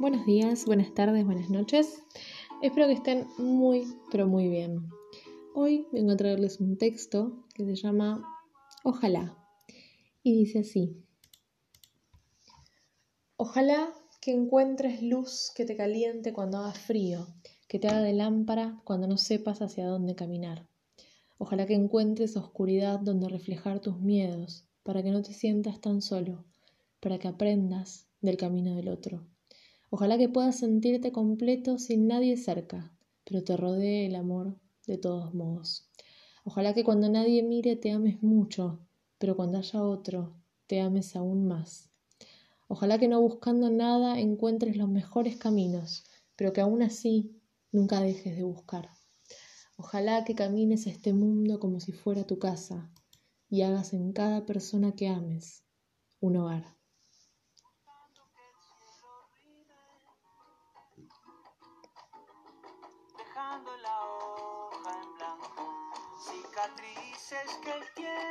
Buenos días, buenas tardes, buenas noches. Espero que estén muy, pero muy bien. Hoy vengo a traerles un texto que se llama Ojalá y dice así. Ojalá que encuentres luz que te caliente cuando haga frío, que te haga de lámpara cuando no sepas hacia dónde caminar. Ojalá que encuentres oscuridad donde reflejar tus miedos, para que no te sientas tan solo, para que aprendas del camino del otro. Ojalá que puedas sentirte completo sin nadie cerca, pero te rodee el amor de todos modos. Ojalá que cuando nadie mire te ames mucho, pero cuando haya otro, te ames aún más. Ojalá que no buscando nada encuentres los mejores caminos, pero que aún así nunca dejes de buscar. Ojalá que camines a este mundo como si fuera tu casa y hagas en cada persona que ames un hogar. La hoja en blanco, cicatrices que el tiempo